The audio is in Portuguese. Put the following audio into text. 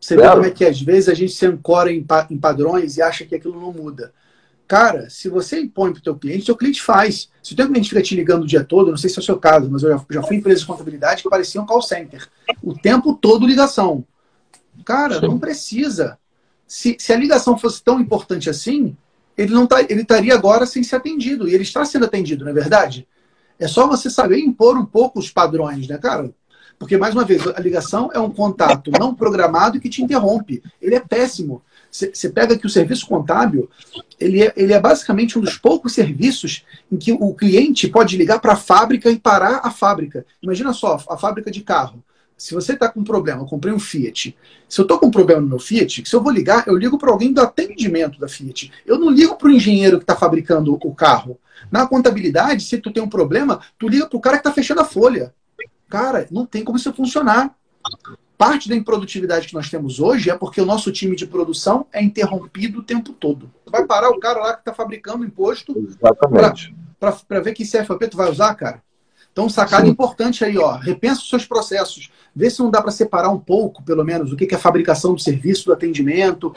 Você vê como é que às vezes a gente se ancora em, pa em padrões e acha que aquilo não muda. Cara, se você impõe para o teu cliente, o teu cliente faz. Se o teu cliente fica te ligando o dia todo, não sei se é o seu caso, mas eu já, já fui em empresa de contabilidade que parecia um call center. O tempo todo ligação. Cara, Sim. não precisa. Se, se a ligação fosse tão importante assim, ele não tá, ele estaria agora sem ser atendido. E ele está sendo atendido, não é verdade? É só você saber impor um pouco os padrões, né, cara? Porque, mais uma vez, a ligação é um contato não programado que te interrompe. Ele é péssimo. Você pega que o serviço contábil, ele é, ele é basicamente um dos poucos serviços em que o cliente pode ligar para a fábrica e parar a fábrica. Imagina só, a fábrica de carro. Se você está com um problema, eu comprei um Fiat. Se eu estou com um problema no meu Fiat, se eu vou ligar, eu ligo para alguém do atendimento da Fiat. Eu não ligo para o engenheiro que está fabricando o carro. Na contabilidade, se tu tem um problema, tu liga para o cara que está fechando a folha. Cara, não tem como isso funcionar. Parte da improdutividade que nós temos hoje é porque o nosso time de produção é interrompido o tempo todo. Vai parar o cara lá que está fabricando imposto para ver que CFOP tu vai usar, cara? Então, sacada Sim. importante aí, ó. Repensa os seus processos. Vê se não dá para separar um pouco, pelo menos, o que é a fabricação do serviço, do atendimento.